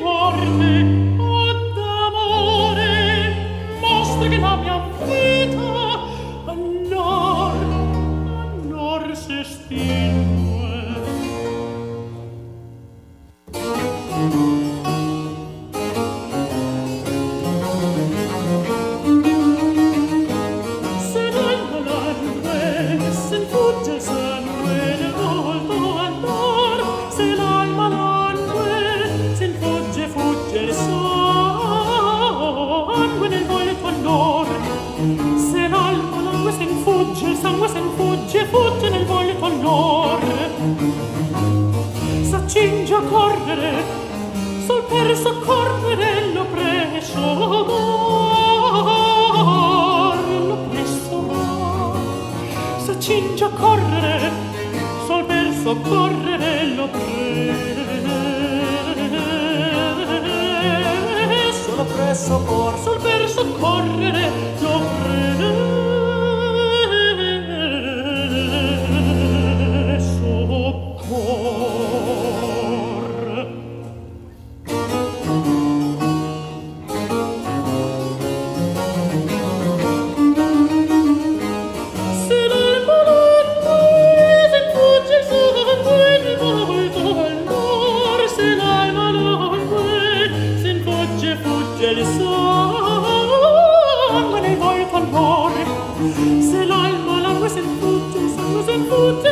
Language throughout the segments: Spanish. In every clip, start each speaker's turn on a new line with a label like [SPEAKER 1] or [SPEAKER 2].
[SPEAKER 1] morte. del sangue nei voi color se l'alma la vuoi sen tutte sangue sen tutte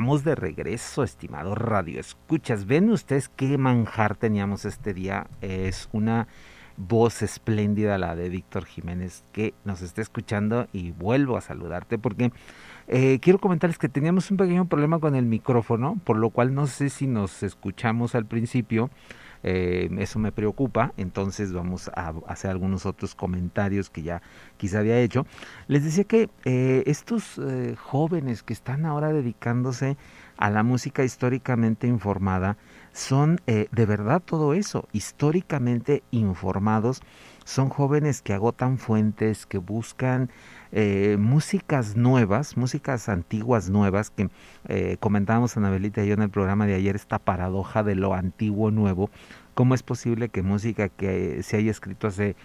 [SPEAKER 2] de regreso, estimado Radio Escuchas. Ven ustedes qué manjar teníamos este día. Es una voz espléndida la de Víctor Jiménez que nos está escuchando y vuelvo a saludarte porque eh, quiero comentarles que teníamos un pequeño problema con el micrófono, por lo cual no sé si nos escuchamos al principio eh, eso me preocupa, entonces vamos a hacer algunos otros comentarios que ya quizá había hecho. Les decía que eh, estos eh, jóvenes que están ahora dedicándose a la música históricamente informada son de verdad todo eso, históricamente informados, son jóvenes que agotan fuentes, que buscan eh, músicas nuevas, músicas antiguas nuevas, que eh, comentábamos Anabelita y yo en el programa de ayer, esta paradoja de lo antiguo nuevo, ¿cómo es posible que música que se haya escrito hace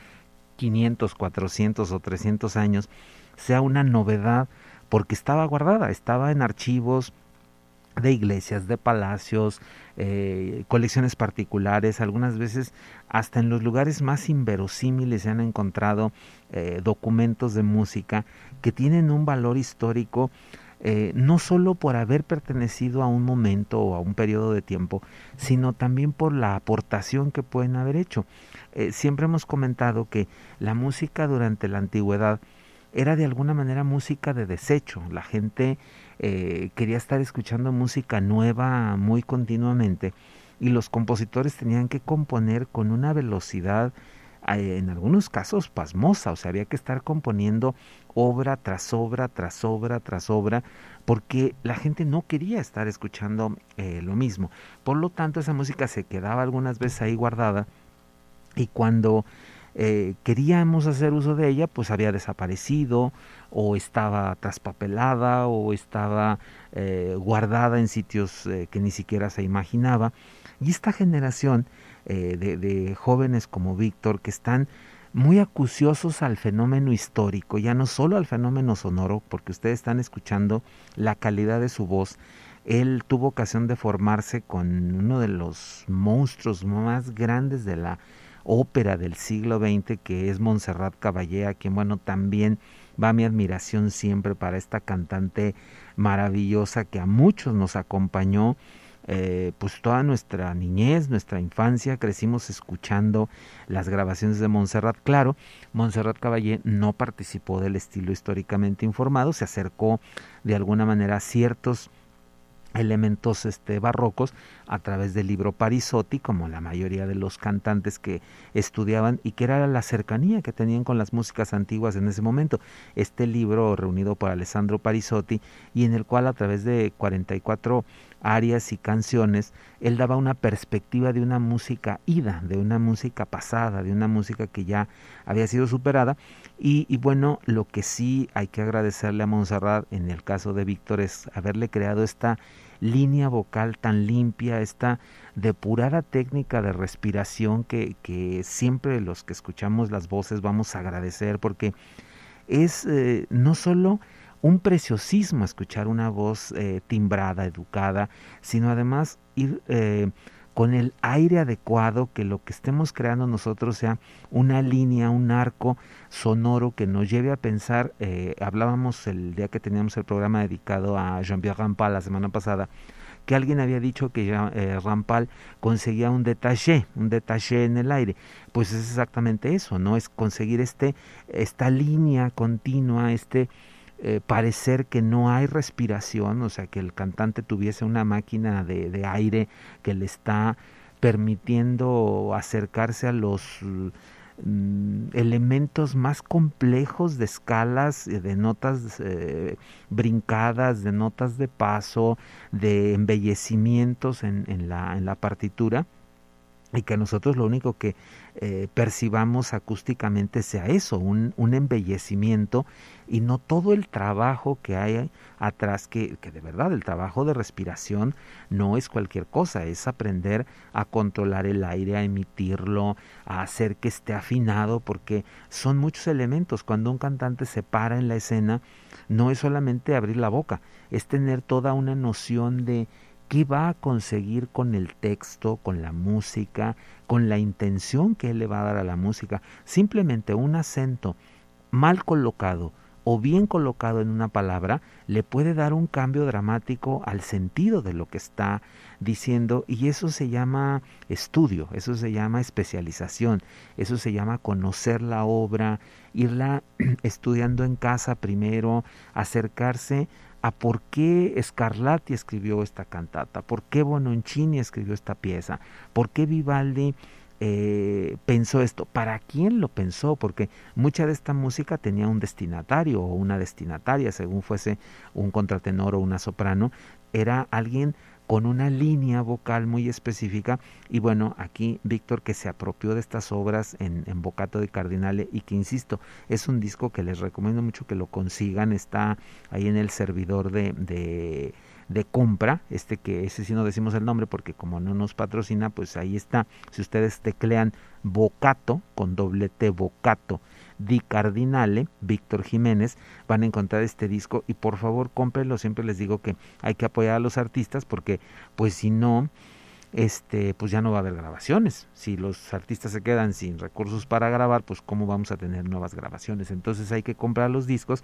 [SPEAKER 2] 500, 400 o 300 años sea una novedad? Porque estaba guardada, estaba en archivos, de iglesias, de palacios, eh, colecciones particulares, algunas veces hasta en los lugares más inverosímiles se han encontrado eh, documentos de música que tienen un valor histórico eh, no solo por haber pertenecido a un momento o a un periodo de tiempo, sino también por la aportación que pueden haber hecho. siempre hemos comentado que la música durante la antigüedad era de alguna manera música de desecho. La gente eh, quería estar escuchando música nueva muy continuamente y los compositores tenían que componer con una velocidad eh, en algunos casos pasmosa, o sea, había que estar componiendo obra tras obra, tras obra, tras obra, porque la gente no quería estar escuchando eh, lo mismo. Por lo tanto, esa música se quedaba algunas veces ahí guardada y cuando eh, queríamos hacer uso de ella, pues había desaparecido o estaba traspapelada o estaba eh, guardada en sitios eh, que ni siquiera se imaginaba. Y esta generación de, de, jóvenes como Víctor que están muy acuciosos al fenómeno histórico, ya no solo al fenómeno sonoro, porque ustedes están escuchando la calidad de su voz, él tuvo ocasión de formarse con uno de los monstruos más grandes de la ópera del siglo XX que es Montserrat Caballé, a quien bueno también va mi admiración siempre para esta cantante maravillosa que a muchos nos acompañó eh, pues toda nuestra niñez, nuestra infancia, crecimos escuchando las grabaciones de Montserrat. Claro, Montserrat Caballé no participó del estilo históricamente informado, se acercó de alguna manera a ciertos elementos este, barrocos a través del libro Parisotti, como la mayoría de los cantantes que estudiaban y que era la cercanía que tenían con las músicas antiguas en ese momento. Este libro reunido por Alessandro Parisotti y en el cual a través de 44 arias y canciones, él daba una perspectiva de una música ida, de una música pasada, de una música que ya había sido superada. Y, y bueno, lo que sí hay que agradecerle a Montserrat en el caso de Víctor es haberle creado esta línea vocal tan limpia, esta depurada técnica de respiración que, que siempre los que escuchamos las voces vamos a agradecer porque es eh, no solo un preciosismo escuchar una voz eh, timbrada, educada, sino además ir eh, con el aire adecuado, que lo que estemos creando nosotros sea una línea, un arco sonoro que nos lleve a pensar, eh, hablábamos el día que teníamos el programa dedicado a Jean-Pierre Rampal la semana pasada, que alguien había dicho que eh, Rampal conseguía un detalle, un detalle en el aire. Pues es exactamente eso, ¿no? Es conseguir este, esta línea continua, este eh, parecer que no hay respiración, o sea, que el cantante tuviese una máquina de, de aire que le está permitiendo acercarse a los mm, elementos más complejos de escalas, eh, de notas eh, brincadas, de notas de paso, de embellecimientos en, en, la, en la partitura y que nosotros lo único que eh, percibamos acústicamente sea eso, un, un, embellecimiento y no todo el trabajo que hay atrás, que, que, de verdad el trabajo de respiración no es cualquier cosa, es aprender a controlar el aire, a emitirlo, a hacer que esté afinado, porque son muchos elementos. Cuando un cantante se para en la escena, no es solamente abrir la boca, es tener toda una noción de ¿Qué va a conseguir con el texto, con la música, con la intención que él le va a dar a la música? Simplemente un acento mal colocado o bien colocado en una palabra le puede dar un cambio dramático al sentido de lo que está diciendo y eso se llama estudio, eso se llama especialización, eso se llama conocer la obra, irla estudiando en casa primero, acercarse a por qué Scarlatti escribió esta cantata, por qué Bononcini escribió esta pieza, por qué Vivaldi eh, pensó esto, para quién lo pensó, porque mucha de esta música tenía un destinatario o una destinataria, según fuese un contratenor o una soprano, era alguien con una línea vocal muy específica. Y bueno, aquí Víctor que se apropió de estas obras en, en Bocato de Cardinale y que insisto, es un disco que les recomiendo mucho que lo consigan, está ahí en el servidor de, de, de compra, este que ese sí no decimos el nombre porque como no nos patrocina, pues ahí está, si ustedes teclean Bocato con doble T Bocato Di Cardinale, Víctor Jiménez, van a encontrar este disco y por favor cómprenlo, siempre les digo que hay que apoyar a los artistas porque pues si no, este, pues ya no va a haber grabaciones. Si los artistas se quedan sin recursos para grabar, pues cómo vamos a tener nuevas grabaciones. Entonces hay que comprar los discos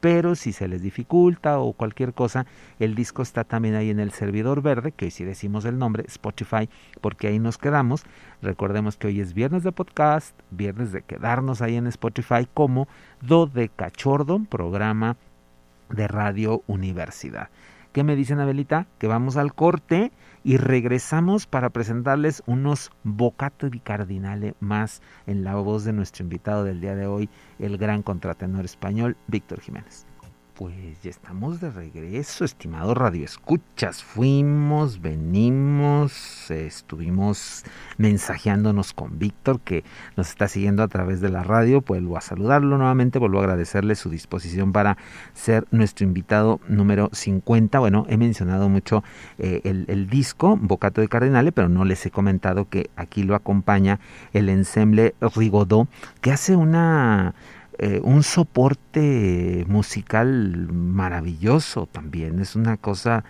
[SPEAKER 2] pero si se les dificulta o cualquier cosa, el disco está también ahí en el servidor verde, que hoy sí decimos el nombre, Spotify, porque ahí nos quedamos. Recordemos que hoy es viernes de podcast, viernes de quedarnos ahí en Spotify como Do de Cachordo, programa de Radio Universidad. ¿Qué me dicen, Abelita? Que vamos al corte y regresamos para presentarles unos bocato di cardinale más en la voz de nuestro invitado del día de hoy, el gran contratenor español Víctor Jiménez. Pues ya estamos de regreso, estimado Radio Escuchas. Fuimos, venimos, estuvimos mensajeándonos con Víctor, que nos está siguiendo a través de la radio. Vuelvo a saludarlo nuevamente, vuelvo a agradecerle su disposición para ser nuestro invitado número 50. Bueno, he mencionado mucho eh, el, disco Bocato de Cardenale, pero no les he comentado que aquí lo acompaña el ensemble Rigodó, que hace una eh, un soporte musical maravilloso también, es una cosa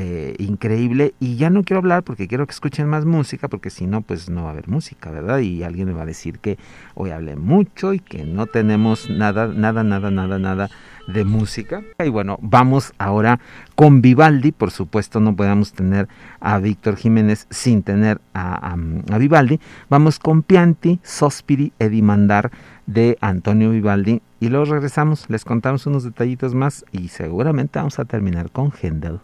[SPEAKER 2] eh, increíble y ya no quiero hablar porque quiero que escuchen más música porque si no pues no va a haber música, ¿verdad? Y alguien me va a decir que hoy hablé mucho y que no tenemos nada, nada, nada, nada, nada de música. Y bueno, vamos ahora con Vivaldi, por supuesto no podemos tener a Víctor Jiménez sin tener a, Vivaldi. Vamos con Pianti, Sospiri e Dimandar de Antonio Vivaldi y luego regresamos, les contamos unos detallitos más y seguramente vamos a terminar con Händel.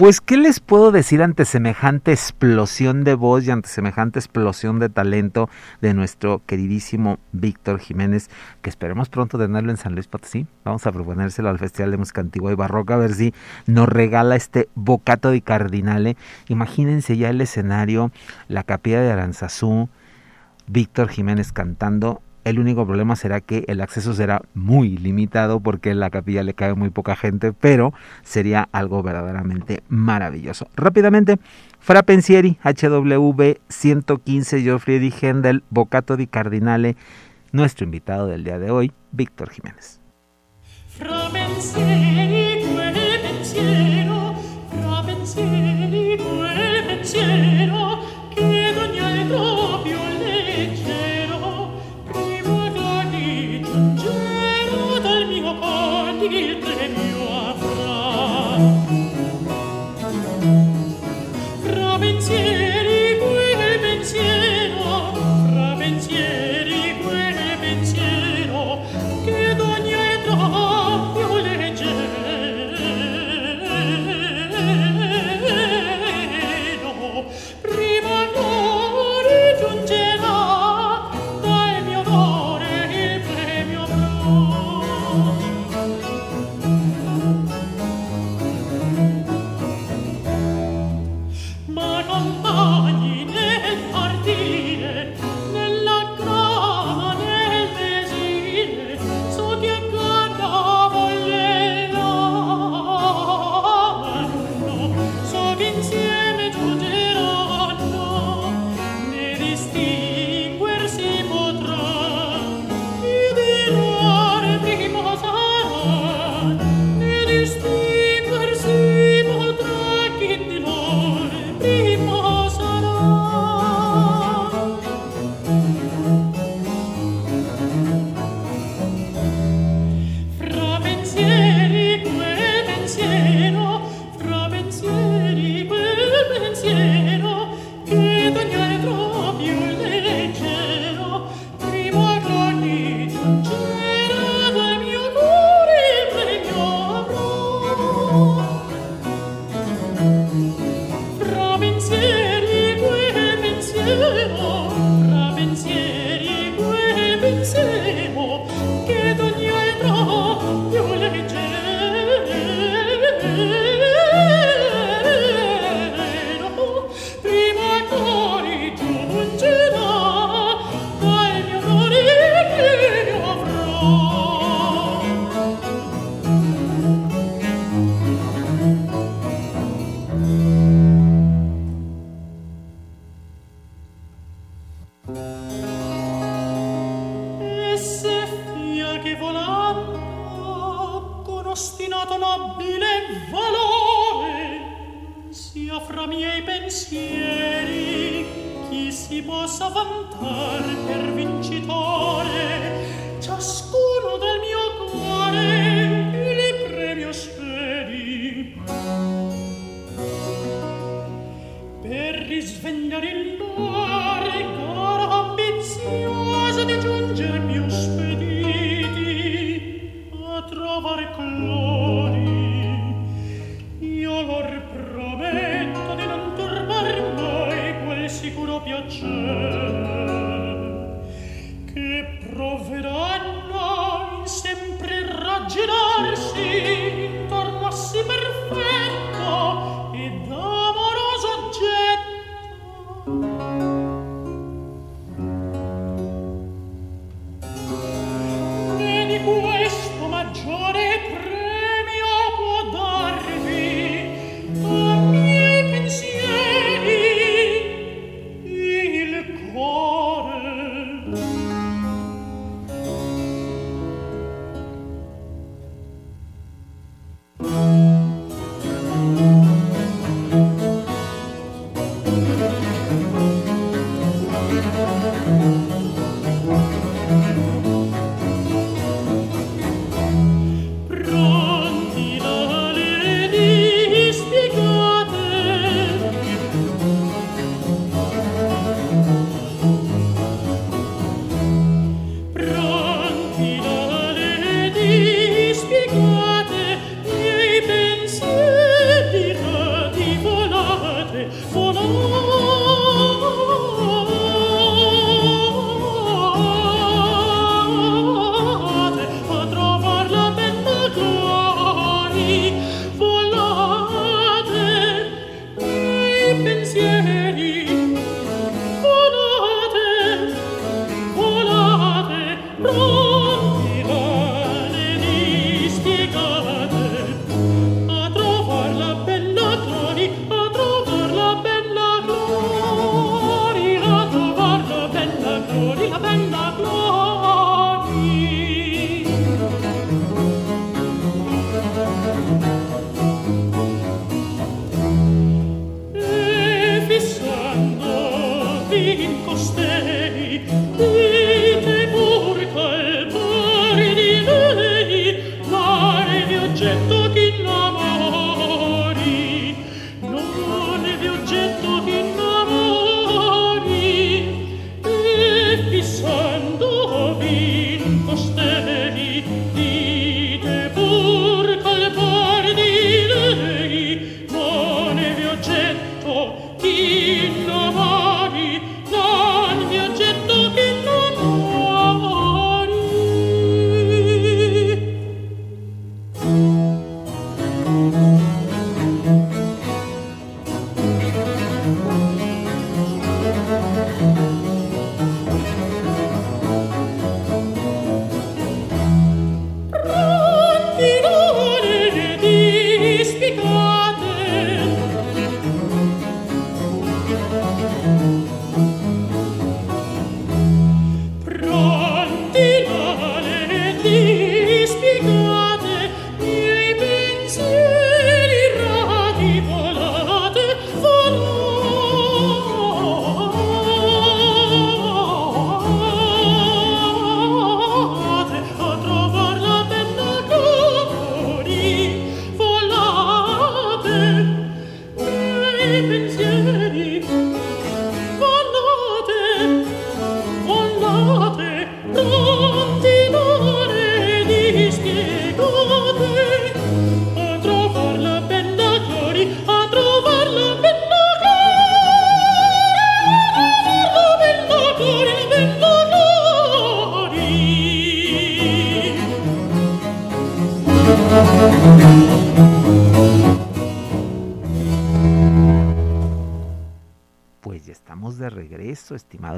[SPEAKER 2] Pues, ¿qué les puedo decir ante semejante explosión de voz y ante semejante explosión de talento de nuestro queridísimo Víctor Jiménez, que esperemos pronto tenerlo en San Luis Potosí? Vamos a proponérselo al Festival de Música Antigua y Barroca, a ver si nos regala este bocato di cardinale. Imagínense ya el escenario, la capilla de Aranzazú, Víctor Jiménez cantando el único problema será que el acceso será muy limitado porque en la capilla le cae muy poca gente, pero sería algo verdaderamente maravilloso. Rápidamente, Fra Pensieri, HW 115, Geoffrey Händel, Bocato di Cardinale, nuestro invitado del día de hoy, Víctor Jiménez. Fra.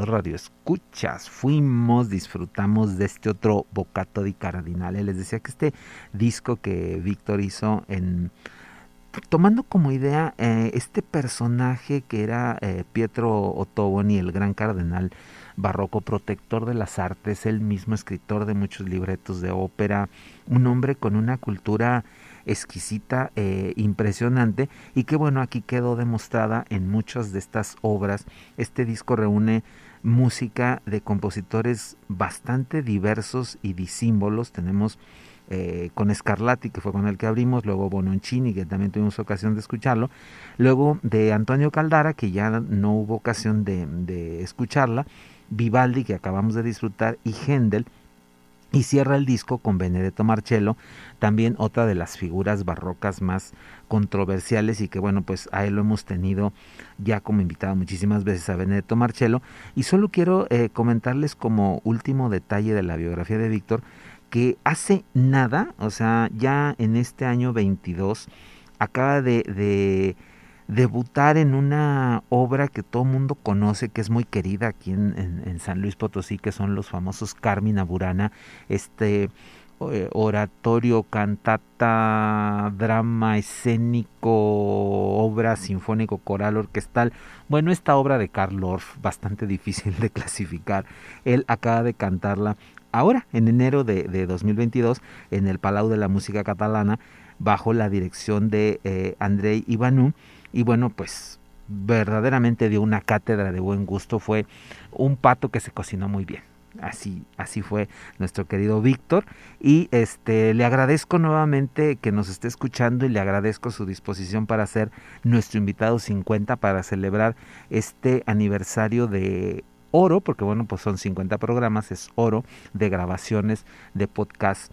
[SPEAKER 2] Estimados radioescuchas. Fuimos, disfrutamos de este otro Bocato di Cardinale. Les decía que este disco que Víctor hizo en tomando como idea eh, este personaje que era eh, Pietro Ottoboni, el gran cardenal barroco, protector de las artes, el mismo escritor de muchos libretos de ópera, un hombre con una cultura exquisita, eh, impresionante y que bueno, aquí quedó demostrada en muchas de estas obras. Este disco reúne música de compositores bastante diversos y disímbolos. Tenemos eh, con Scarlatti, que fue con el que abrimos, luego Bononcini, que también tuvimos ocasión de escucharlo, luego de Antonio Caldara, que ya no hubo ocasión de, de escucharla, Vivaldi, que acabamos de disfrutar, y Händel, y cierra el disco con Benedetto Marcello, también otra de las figuras barrocas más controversiales y que bueno, pues a él lo hemos tenido ya como invitado muchísimas veces a Benedetto Marcello. Y solo quiero eh, comentarles como último detalle de la biografía de Víctor, que hace nada, o sea, ya en este año 22, acaba de debutar en una obra que todo mundo conoce, que es muy querida aquí en, San Luis Potosí, que son los famosos Carmina Burana, este eh, oratorio, cantata, drama escénico, obra sinfónico, coral, orquestal. Bueno, esta obra de Karl Orff, bastante difícil de clasificar, él acaba de cantarla ahora, en enero de, de 2022, en el Palau de la Música Catalana, bajo la dirección de eh, Andrei Ivanú y bueno, pues verdaderamente dio una cátedra de buen gusto, fue un pato que se cocinó muy bien. Así, así fue nuestro querido Víctor. Y este le agradezco nuevamente que nos esté escuchando y le agradezco su disposición para ser nuestro invitado 50 para celebrar este aniversario de oro, porque bueno, pues son 50 programas, es oro de grabaciones de podcast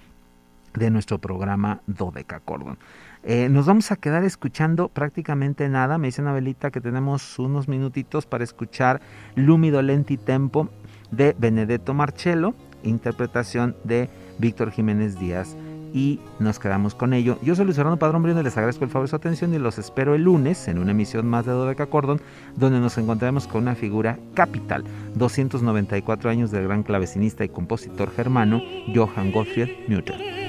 [SPEAKER 2] de nuestro programa Dodeca Cordon. Eh, nos vamos a quedar escuchando prácticamente nada. Me dice Anabelita que tenemos unos minutitos para escuchar Lumido Lenti Tempo de Benedetto Marcello, interpretación de Víctor Jiménez Díaz. Y nos quedamos con ello. Yo soy Luis Fernando Padrón Brino, les agradezco el favor de su atención y los espero el lunes en una emisión más de Dodeca Cordon, donde nos encontraremos con una figura capital. 294 años del gran clavecinista y compositor germano Johann Gottfried Mütter.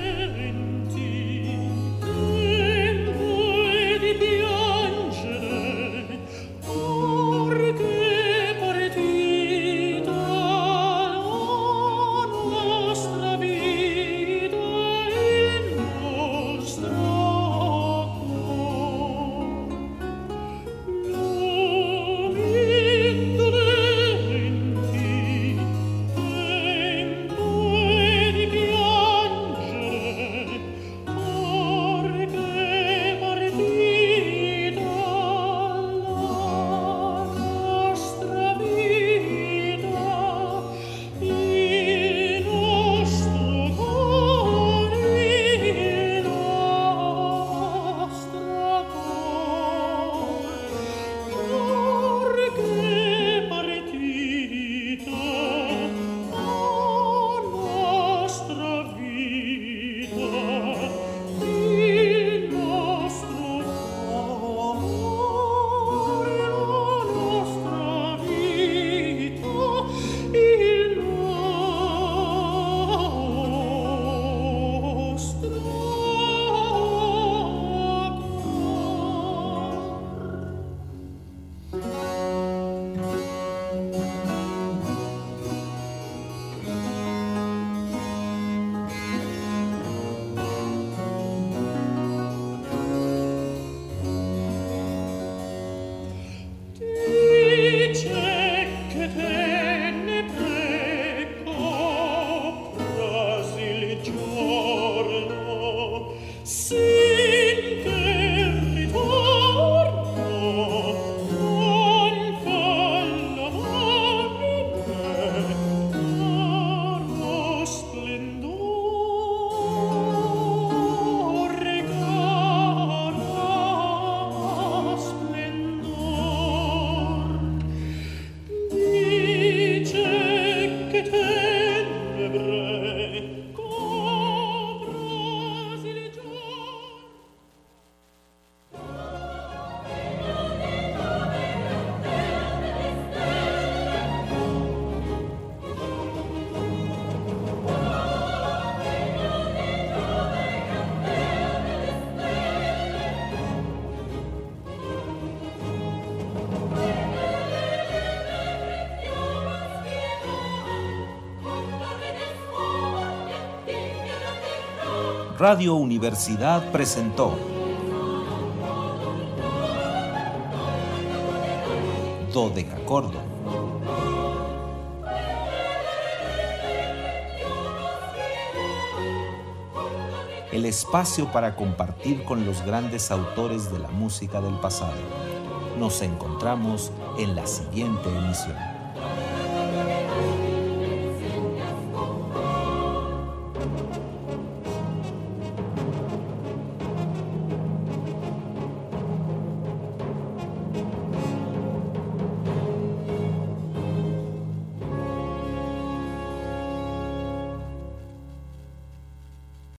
[SPEAKER 3] Radio Universidad presentó Dodecacordo. El espacio para compartir con los grandes autores de la música del pasado. Nos encontramos en la siguiente emisión.